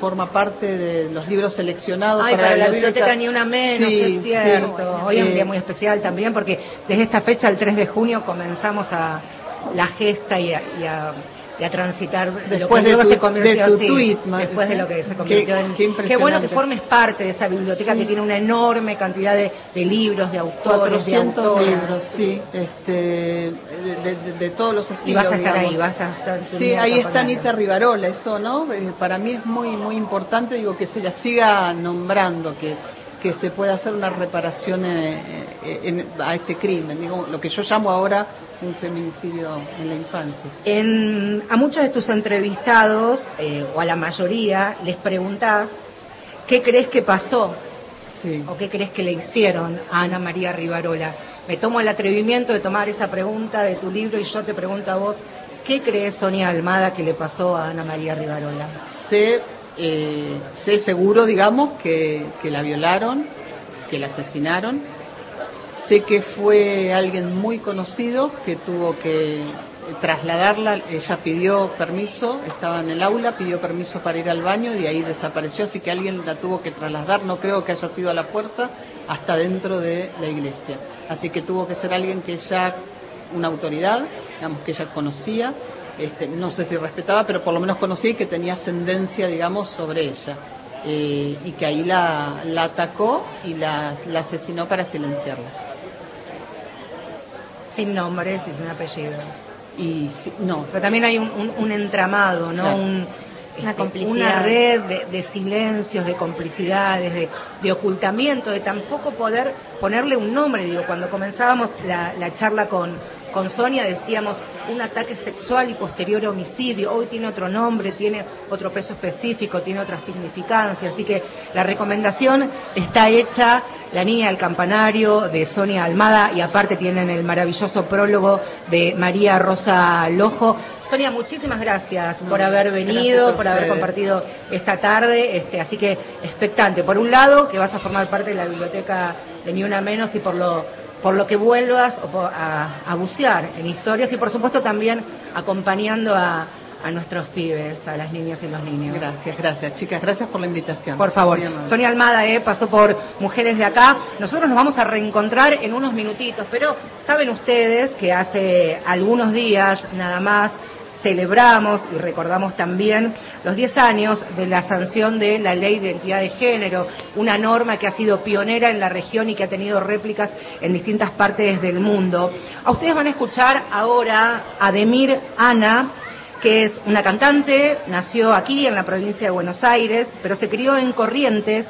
forma parte de los libros seleccionados Ay, para, para, la, la biblioteca, biblioteca, ni una menos, sí, es cierto. Sí, Hoy es un día muy especial también porque desde esta fecha, el 3 de junio, comenzamos a la gesta y a, y a, y a transitar después de, lo que de, tu, se convirtió, de tu sí, tweet, después de lo que se convirtió qué, en qué, qué, bueno que formes parte de esa biblioteca sí. que tiene una enorme cantidad de, de libros de autores de autores libros sí este de, de, de, todos los estilos y vas a estar digamos. ahí vas a estar sí ahí está Anita Rivarola eso no eh, para mí es muy muy importante digo que se la siga nombrando que que se pueda hacer una reparación eh, en, a este crimen, digo, lo que yo llamo ahora un feminicidio en la infancia. En, a muchos de tus entrevistados, eh, o a la mayoría, les preguntás qué crees que pasó sí. o qué crees que le hicieron a Ana María Rivarola. Me tomo el atrevimiento de tomar esa pregunta de tu libro y yo te pregunto a vos, ¿qué crees, Sonia Almada, que le pasó a Ana María Rivarola? Sé eh, sé seguro, digamos, que, que, la violaron, que la asesinaron. Sé que fue alguien muy conocido que tuvo que trasladarla. Ella pidió permiso, estaba en el aula, pidió permiso para ir al baño y de ahí desapareció. Así que alguien la tuvo que trasladar. No creo que haya sido a la fuerza hasta dentro de la iglesia. Así que tuvo que ser alguien que ya, una autoridad, digamos, que ella conocía este, no sé si respetaba, pero por lo menos conocía y que tenía ascendencia, digamos, sobre ella. Eh, y que ahí la, la atacó y la, asesinó para silenciarla. Sin nombres y sin apellidos. Y no. Pero también hay un, un, un entramado, ¿no? Claro. Un, una, este, una red de, de, silencios, de complicidades, de, de, ocultamiento, de tampoco poder ponerle un nombre. Digo, cuando comenzábamos la, la charla con, con Sonia decíamos un ataque sexual y posterior homicidio. Hoy tiene otro nombre, tiene otro peso específico, tiene otra significancia. Así que la recomendación está hecha, La Niña del Campanario de Sonia Almada y aparte tienen el maravilloso prólogo de María Rosa Lojo. Sonia, muchísimas gracias por haber venido, por haber compartido esta tarde. Este, así que expectante. Por un lado, que vas a formar parte de la biblioteca de Ni Una Menos y por lo por lo que vuelvas a, a bucear en historias y por supuesto también acompañando a, a nuestros pibes, a las niñas y los niños. Gracias, gracias, chicas, gracias por la invitación. Por favor, Sonia Almada eh, pasó por Mujeres de Acá. Nosotros nos vamos a reencontrar en unos minutitos, pero saben ustedes que hace algunos días nada más celebramos y recordamos también los 10 años de la sanción de la ley de identidad de género, una norma que ha sido pionera en la región y que ha tenido réplicas en distintas partes del mundo. A ustedes van a escuchar ahora a Demir Ana, que es una cantante, nació aquí en la provincia de Buenos Aires, pero se crió en Corrientes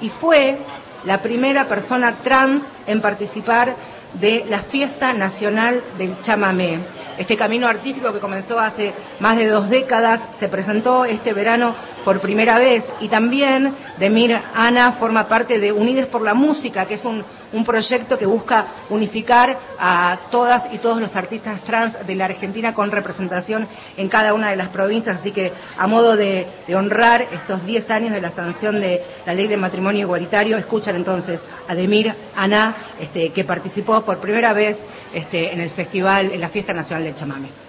y fue la primera persona trans en participar de la Fiesta Nacional del Chamamé. Este camino artístico que comenzó hace más de dos décadas se presentó este verano por primera vez y también Demir Ana forma parte de Unides por la Música, que es un, proyecto que busca unificar a todas y todos los artistas trans de la Argentina con representación en cada una de las provincias. Así que a modo de, de honrar estos 10 años de la sanción de la ley de matrimonio igualitario, escuchan entonces a Demir Ana, este, que participó por primera vez este, en el festival, en la Fiesta Nacional del Chamame.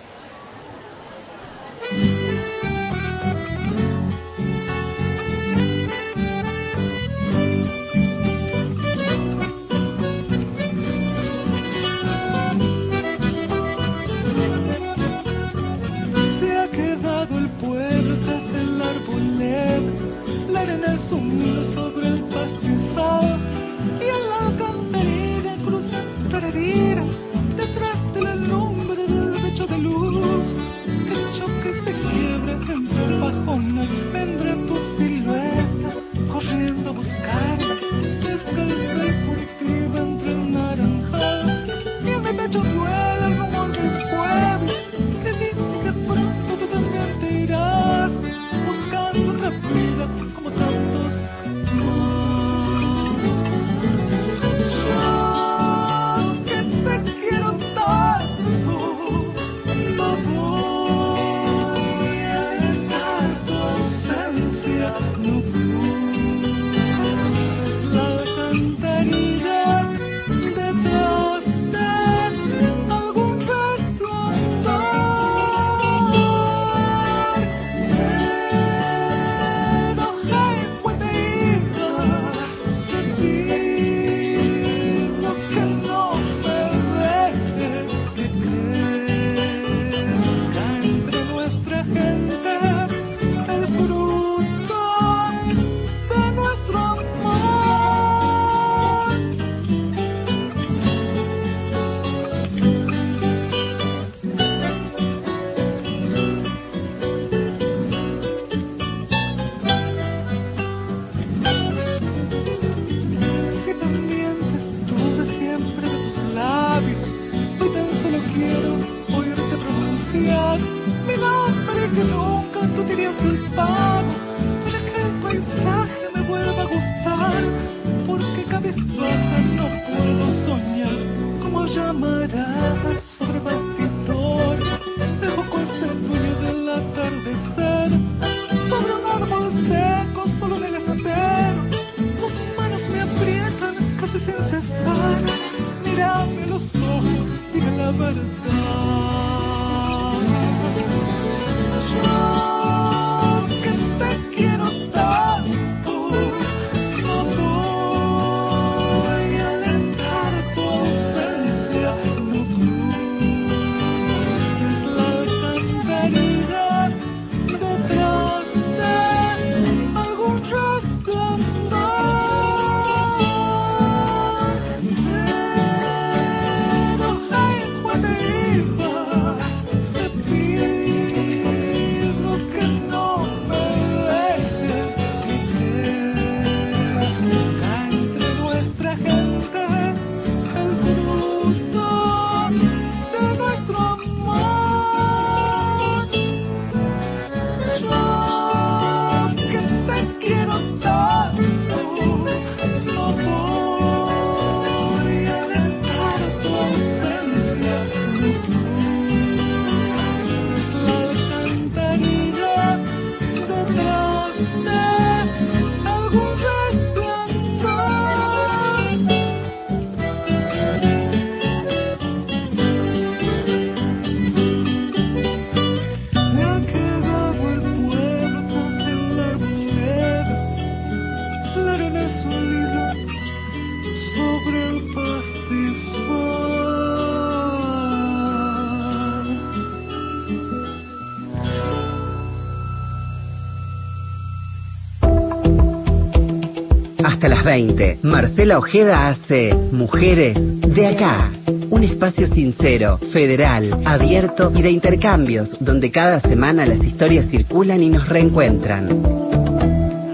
2020, Marcela Ojeda hace Mujeres de acá. Un espacio sincero, federal, abierto y de intercambios, donde cada semana las historias circulan y nos reencuentran.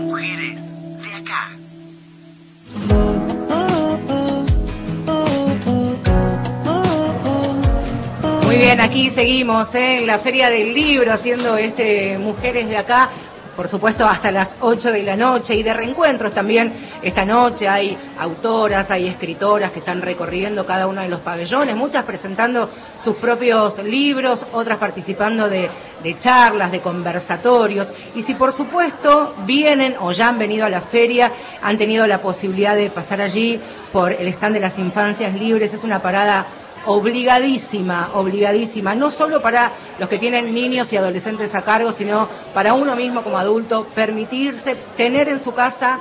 Mujeres de acá. Muy bien, aquí seguimos ¿eh? en la Feria del Libro haciendo este Mujeres de acá por supuesto hasta las 8 de la noche y de reencuentros también. Esta noche hay autoras, hay escritoras que están recorriendo cada uno de los pabellones, muchas presentando sus propios libros, otras participando de, de charlas, de conversatorios. Y si por supuesto vienen o ya han venido a la feria, han tenido la posibilidad de pasar allí por el stand de las infancias libres, es una parada obligadísima, obligadísima, no solo para los que tienen niños y adolescentes a cargo, sino para uno mismo como adulto, permitirse tener en su casa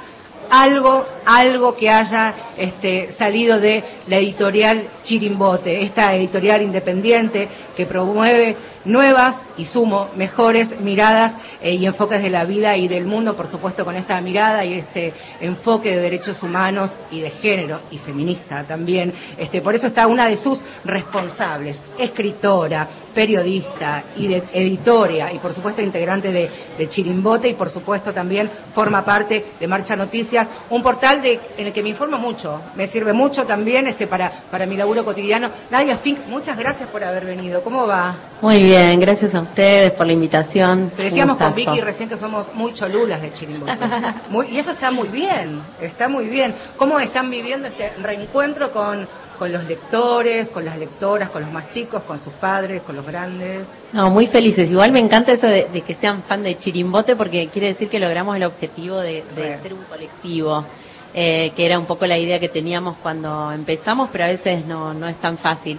algo, algo que haya este, salido de la editorial Chirimbote, esta editorial independiente que promueve nuevas y sumo mejores miradas eh, y enfoques de la vida y del mundo, por supuesto con esta mirada y este enfoque de derechos humanos y de género y feminista también. Este, por eso está una de sus responsables, escritora, periodista y de y por supuesto integrante de, de Chirimbote y por supuesto también forma parte de Marcha Noticias, un portal de, en el que me informo mucho, me sirve mucho también este para, para mi laburo cotidiano. Nadia Fink, muchas gracias por haber venido. ¿Cómo va? Muy bien, gracias a ustedes por la invitación. Te decíamos con. Vicky recién que somos muy cholulas de Chirimbote. Muy- y eso está muy bien, está muy bien. ¿Cómo están viviendo este reencuentro con, con los lectores, con las lectoras, con los más chicos, con sus padres, con los grandes? No, muy felices. Igual me encanta eso de, de que sean fan de Chirimbote porque quiere decir que logramos el objetivo de, de ser un colectivo, eh, que era un poco la idea que teníamos cuando empezamos, pero a veces no, no es tan fácil.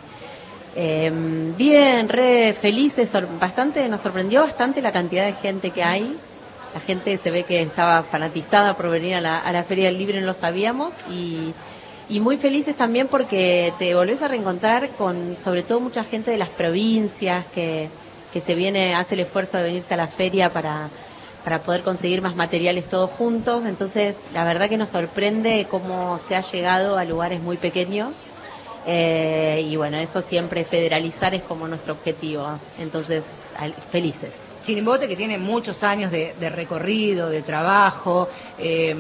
Eh, bien, re felices, bastante, nos sorprendió bastante la cantidad de gente que hay. La gente se ve que estaba fanatizada por venir a la, a la Feria del Libro, no lo sabíamos, y, y muy felices también porque te volvés a reencontrar con sobre todo mucha gente de las provincias que, que se viene, hace el esfuerzo de venirse a la feria para, para poder conseguir más materiales todos juntos. Entonces, la verdad que nos sorprende cómo se ha llegado a lugares muy pequeños. Eh, y bueno, eso siempre federalizar es como nuestro objetivo. Entonces, felices. Chirimbote que tiene muchos años de, de recorrido, de trabajo. eh,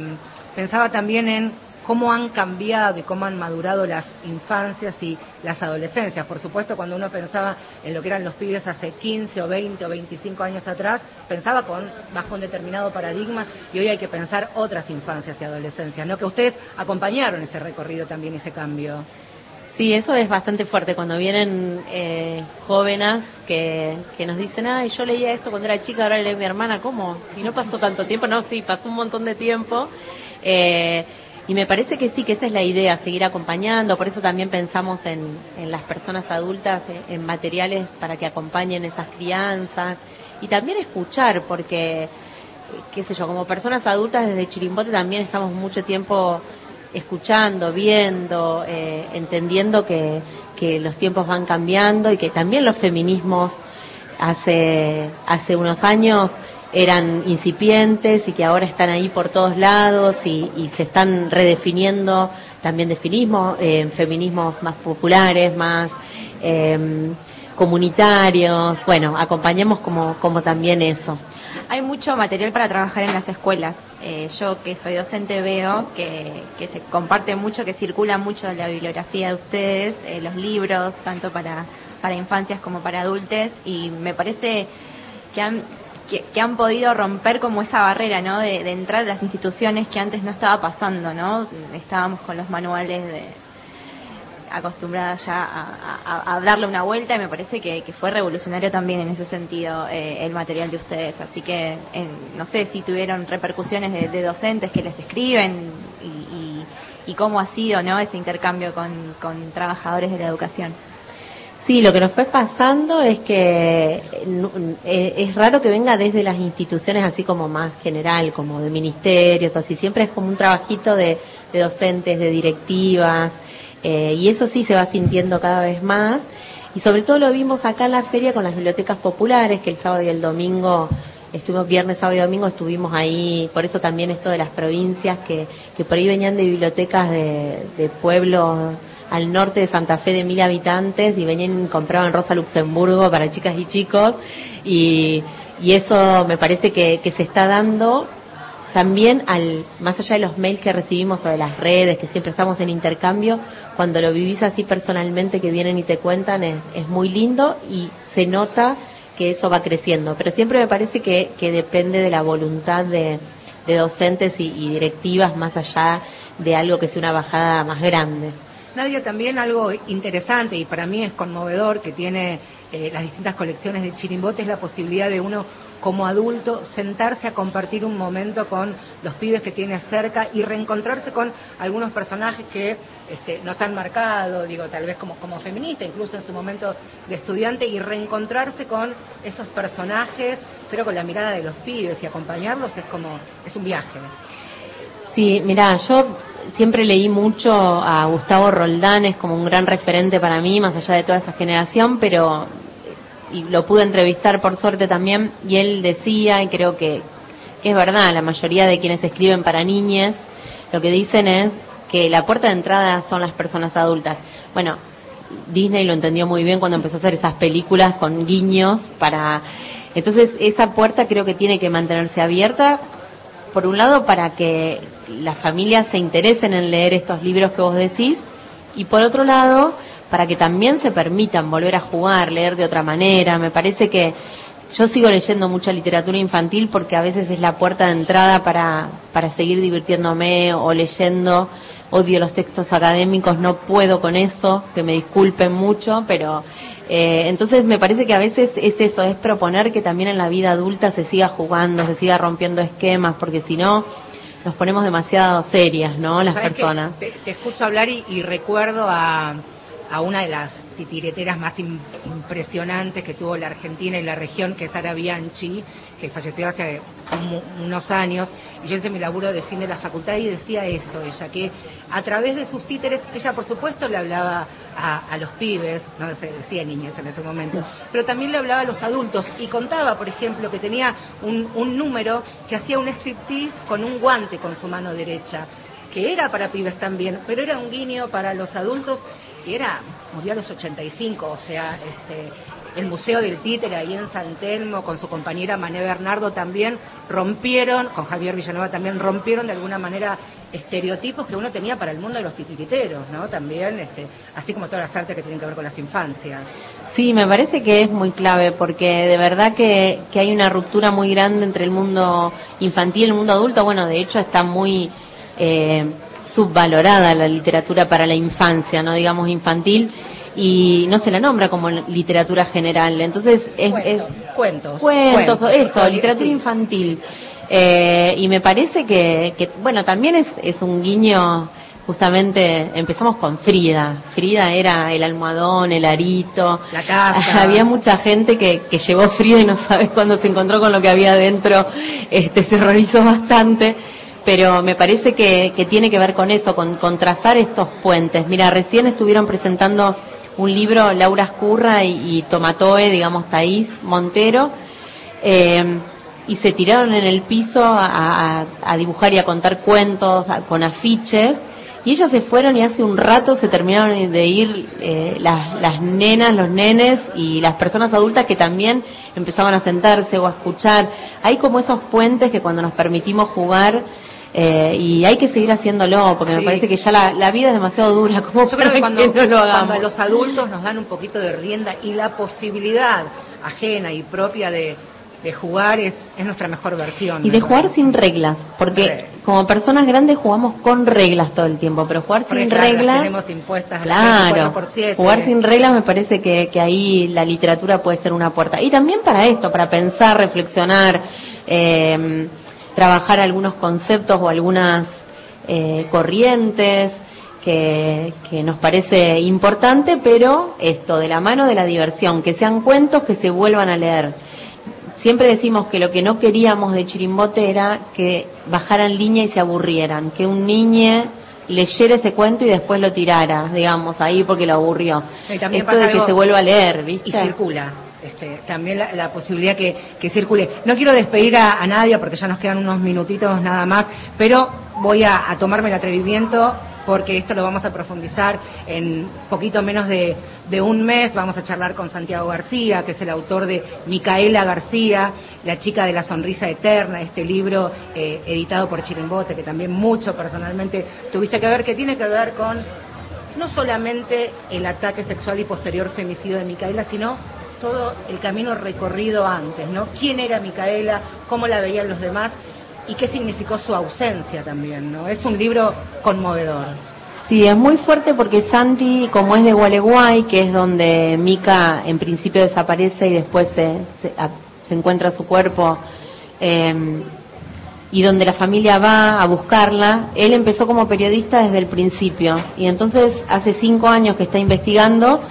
pensaba también en cómo han cambiado y cómo han madurado las infancias y las adolescencias. Por supuesto, cuando uno pensaba en lo que eran los pibes hace 15 o 20 o 25 años atrás, pensaba con bajo un determinado paradigma y hoy hay que pensar otras infancias y adolescencias, ¿no? Que ustedes acompañaron ese recorrido también, ese cambio. Sí, eso es bastante fuerte cuando vienen eh, jóvenes que, que nos dicen, ay, yo leía esto cuando era chica, ahora leí mi hermana, ¿cómo? Y no pasó tanto tiempo, no, sí, pasó un montón de tiempo. Eh, y me parece que sí, que esa es la idea, seguir acompañando, por eso también pensamos en, en las personas adultas, eh, en materiales para que acompañen esas crianzas y también escuchar, porque, qué sé yo, como personas adultas desde Chirimbote también estamos mucho tiempo escuchando, viendo, eh, entendiendo que, que los tiempos van cambiando y que también los feminismos hace, hace unos años eran incipientes y que ahora están ahí por todos lados y, se están redefiniendo también definismos, eh, feminismos más populares, más eh, comunitarios. Bueno, acompañemos como, como también eso. Hay mucho material para trabajar en las escuelas. Eh, yo que soy docente veo que, que se comparte mucho, que circula mucho la bibliografía de ustedes, eh, los libros, tanto para, para infancias como para adultos, y me parece que han, que, han podido romper como esa barrera, ¿no? De, de entrar a las instituciones que antes no estaba pasando, ¿no? Estábamos con los manuales de, acostumbrada ya a, darle una vuelta y me parece que, fue revolucionario también en ese sentido eh, el material de ustedes. Así que eh, no sé si tuvieron repercusiones de, docentes que les escriben y, y- y cómo ha sido no ese intercambio con, trabajadores de la educación. Sí, lo que nos fue pasando es que eh, es raro que venga desde las instituciones así como más general, como de ministerios, así siempre es como un trabajito de docentes, de directivas, eh, y eso sí se va sintiendo cada vez más. Y sobre todo lo vimos acá en la feria con las bibliotecas populares, que el sábado y el domingo, estuvimos viernes, sábado y domingo, estuvimos ahí, por eso también esto de las provincias, que, que por ahí venían de bibliotecas de, de pueblos al norte de Santa Fe de mil habitantes y venían compraban Rosa Luxemburgo para chicas y chicos y, y eso me parece que, que se está dando también al más allá de los mails que recibimos o de las redes que siempre estamos en intercambio cuando lo vivís así personalmente que vienen y te cuentan es, es muy lindo y se nota que eso va creciendo. Pero siempre me parece que, que depende de la voluntad de, de docentes y, directivas más allá de algo que sea una bajada más grande. Nadia, también algo interesante y para mí es conmovedor que tiene eh, las distintas colecciones de Chirimbote es la posibilidad de uno como adulto sentarse a compartir un momento con los pibes que tiene cerca y reencontrarse con algunos personajes que este, nos han marcado, digo, tal vez como, como feminista, incluso en su momento de estudiante, y reencontrarse con esos personajes, pero con la mirada de los pibes y acompañarlos es como, es un viaje. Sí, mira, yo siempre leí mucho a Gustavo Roldán, es como un gran referente para mí, más allá de toda esa generación, pero y lo pude entrevistar por suerte también, y él decía, y creo que, que es verdad, la mayoría de quienes escriben para niñas, lo que dicen es que la puerta de entrada son las personas adultas. Bueno, Disney lo entendió muy bien cuando empezó a hacer esas películas con guiños para... Entonces, esa puerta creo que tiene que mantenerse abierta por un lado para que las familias se interesen en leer estos libros que vos decís y por otro lado para que también se permitan volver a jugar, leer de otra manera. Me parece que yo sigo leyendo mucha literatura infantil porque a veces es la puerta de entrada para, para seguir divirtiéndome o leyendo. Odio los textos académicos, no puedo con eso, que me disculpen mucho, pero eh, entonces me parece que a veces es eso, es proponer que también en la vida adulta se siga jugando, se siga rompiendo esquemas, porque si no nos ponemos demasiado serias, ¿no? Las personas. Te, te escucho hablar y, y recuerdo a, a una de las titireteras más im- impresionantes que tuvo la Argentina y la región, que es Sara Bianchi, que falleció hace un- unos años. Y yo hice mi laburo de fin de la facultad y decía eso, ella, que a través de sus títeres, ella por supuesto le hablaba a, los pibes, no se decía niños en ese momento, pero también le hablaba a los adultos y contaba, por ejemplo, que tenía un, un número que hacía un striptease con un guante con su mano derecha que era para pibes también, pero era un guiño para los adultos y era, murió a los 85, o sea, este, el Museo del Títere ahí en San Telmo con su compañera Mané Bernardo también rompieron, con Javier Villanueva también rompieron de alguna manera estereotipos que uno tenía para el mundo de los titiriteros, ¿no? También, este, así como todas las artes que tienen que ver con las infancias. Sí, me parece que es muy clave porque de verdad que, que hay una ruptura muy grande entre el mundo infantil y el mundo adulto. Bueno, de hecho está muy eh, subvalorada la literatura para la infancia, no digamos infantil, y no se la nombra como literatura general. Entonces es, es Cuentos. cuentos, eso, literatura sí. infantil. Eh, y me parece que, que, bueno, también es, es un guiño, justamente empezamos con Frida. Frida era el almohadón, el arito. La casa. Había mucha gente que, que llevó Frida y no sabes cuándo se encontró con lo que había adentro, este, se horrorizó bastante. Pero me parece que, que tiene que ver con eso, con, con trazar estos puentes. Mira, recién estuvieron presentando un libro Laura Escurra y, Tomatoe, digamos, Taís Montero, eh, y se tiraron en el piso a, a- dibujar y a contar cuentos a- con afiches, y ellos se fueron y hace un rato se terminaron de ir eh, las, las nenas, los nenes y las personas adultas que también empezaban a sentarse o a escuchar. Hay como esos puentes que cuando nos permitimos jugar, eh, y hay que seguir haciéndolo, porque me parece que ya la, la vida es demasiado dura como Yo creo que cuando, no lo hagamos. cuando los adultos nos dan un poquito de rienda y la posibilidad ajena y propia de, de jugar es, es nuestra mejor versión. Y de jugar sin reglas, porque Sí. como personas grandes jugamos con reglas todo el tiempo, pero jugar Porque, sin claro, reglas, tenemos impuestas claro, 24 por 7. jugar sin reglas me parece que, que ahí la literatura puede ser una puerta. Y también para esto, para pensar, reflexionar, eh, trabajar algunos conceptos o algunas eh, corrientes que, que nos parece importante, pero esto, de la mano de la diversión, que sean cuentos que se vuelvan a leer. Siempre decimos que lo que no queríamos de Chirimbote era que bajaran línea y se aburrieran, que un niño leyera ese cuento y después lo tirara, digamos, ahí porque lo aburrió. Y Esto de que algo- se vuelva a leer, ¿viste? y circula. Este, también la, la posibilidad que, que circule. No quiero despedir a, a Nadia porque ya nos quedan unos minutitos nada más, pero voy a, tomarme el atrevimiento porque esto lo vamos a profundizar en poquito menos de, de un mes. Vamos a charlar con Santiago García, que es el autor de Micaela García, La chica de la sonrisa eterna, este libro eh, editado por Chirimbote, que también mucho personalmente tuviste que ver, que tiene que ver con no solamente el ataque sexual y posterior femicidio de Micaela, sino todo el camino recorrido antes, ¿no? ¿Quién era Micaela? ¿Cómo la veían los demás? ¿Y qué significó su ausencia también, ¿no? Es un libro conmovedor. Sí, es muy fuerte porque Santi, como es de Gualeguay, que es donde Mica en principio desaparece y después se, se, se encuentra su cuerpo, eh, y donde la familia va a buscarla, él empezó como periodista desde el principio. Y entonces, hace cinco años que está investigando,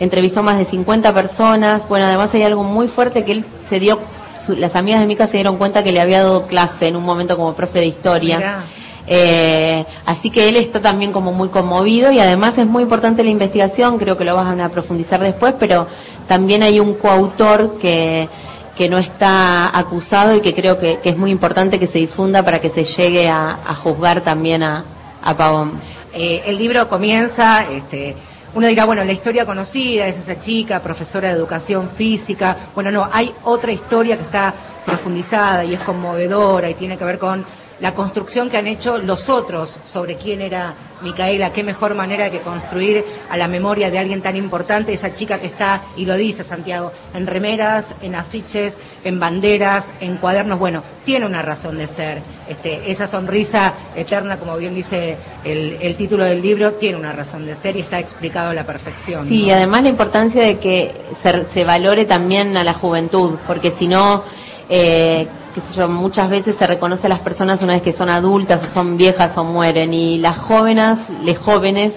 entrevistó más de 50 personas. Bueno, además hay algo muy fuerte que él se dio, su- las amigas de Mica se dieron cuenta que le había dado clase en un momento como profe de historia. Mirá. Eh, así que él está también como muy conmovido y además es muy importante la investigación, creo que lo van a profundizar después, pero también hay un coautor que, que no está acusado y que creo que, que es muy importante que se difunda para que se llegue a, a juzgar también a, a Pavón. Eh, el libro comienza, este, uno dirá, bueno, la historia conocida es esa chica, profesora de educación física. Bueno, no, hay otra historia que está profundizada y es conmovedora y tiene que ver con la construcción que han hecho los otros sobre quién era Micaela, qué mejor manera que construir a la memoria de alguien tan importante, esa chica que está, y lo dice Santiago, en remeras, en afiches, en banderas, en cuadernos, bueno, tiene una razón de ser. Este, esa sonrisa eterna, como bien dice el, el título del libro, tiene una razón de ser y está explicado a la perfección. Sí, ¿no? y además la importancia de que se, se valore también a la juventud, porque si no, eh, sé yo, muchas veces se reconoce a las personas una vez que son adultas o son viejas o mueren, y las jóvenes, les jóvenes,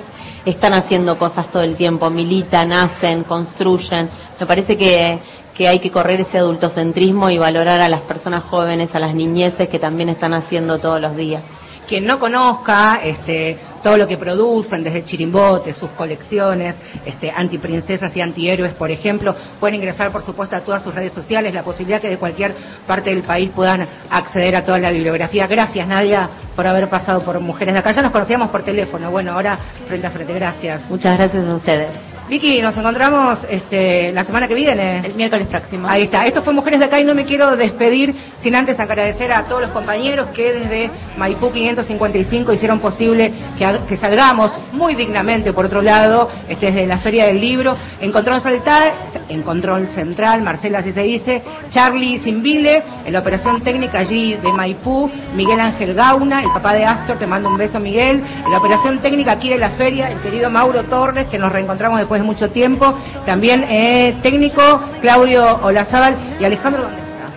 están haciendo cosas todo el tiempo, militan, hacen, construyen. Me parece que, que hay que correr ese adultocentrismo y valorar a las personas jóvenes, a las niñeces que también están haciendo todos los días. quien no conozca este, todo lo que producen, desde Chirimbote, sus colecciones, este, antiprincesas y antihéroes, por ejemplo, pueden ingresar, por supuesto, a todas sus redes sociales, la posibilidad que de cualquier parte del país puedan acceder a toda la bibliografía. Gracias, Nadia, por haber pasado por Mujeres de Acá. Ya nos conocíamos por teléfono, bueno, ahora frente a frente, gracias. Muchas gracias a ustedes. Vicky, nos encontramos este, la semana que viene. El miércoles próximo. Ahí está. Esto fue Mujeres de Acá y no me quiero despedir sin antes agradecer a todos los compañeros que desde Maipú 555 hicieron posible que, salgamos muy dignamente, por otro lado, este, desde la Feria del Libro. En Control Central, en Control Central, Marcela, así se dice, Charlie Simbile, en la operación técnica allí de Maipú, Miguel Ángel Gauna, el papá de Astor, te mando un beso Miguel, en la operación técnica aquí de la feria, el querido Mauro Torres, que nos reencontramos después de mucho tiempo, también eh, técnico Claudio Olazábal y Alejandro.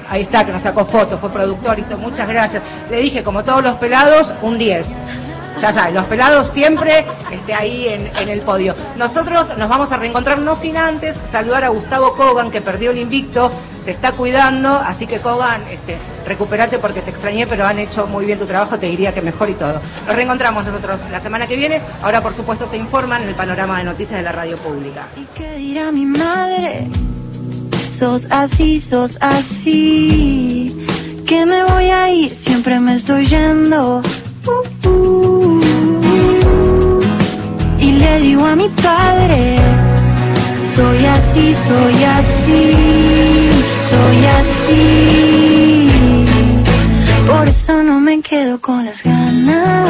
Ahí está, que nos sacó fotos, fue productor, hizo muchas gracias. Le dije, como todos los pelados, un 10. Ya saben, los pelados siempre este, ahí en, en el podio. Nosotros nos vamos a reencontrar, no sin antes saludar a Gustavo Kogan, que perdió el invicto, se está cuidando, así que Kogan, este, recupérate porque te extrañé, pero han hecho muy bien tu trabajo, te diría que mejor y todo. Nos reencontramos nosotros la semana que viene. Ahora, por supuesto, se informan en el panorama de noticias de la radio pública. ¿Y qué dirá mi madre? Sos así, sos así. Que me voy a ir, siempre me estoy yendo. Y le digo a mi padre, soy así, soy así, soy así. Por eso no me quedo con las ganas.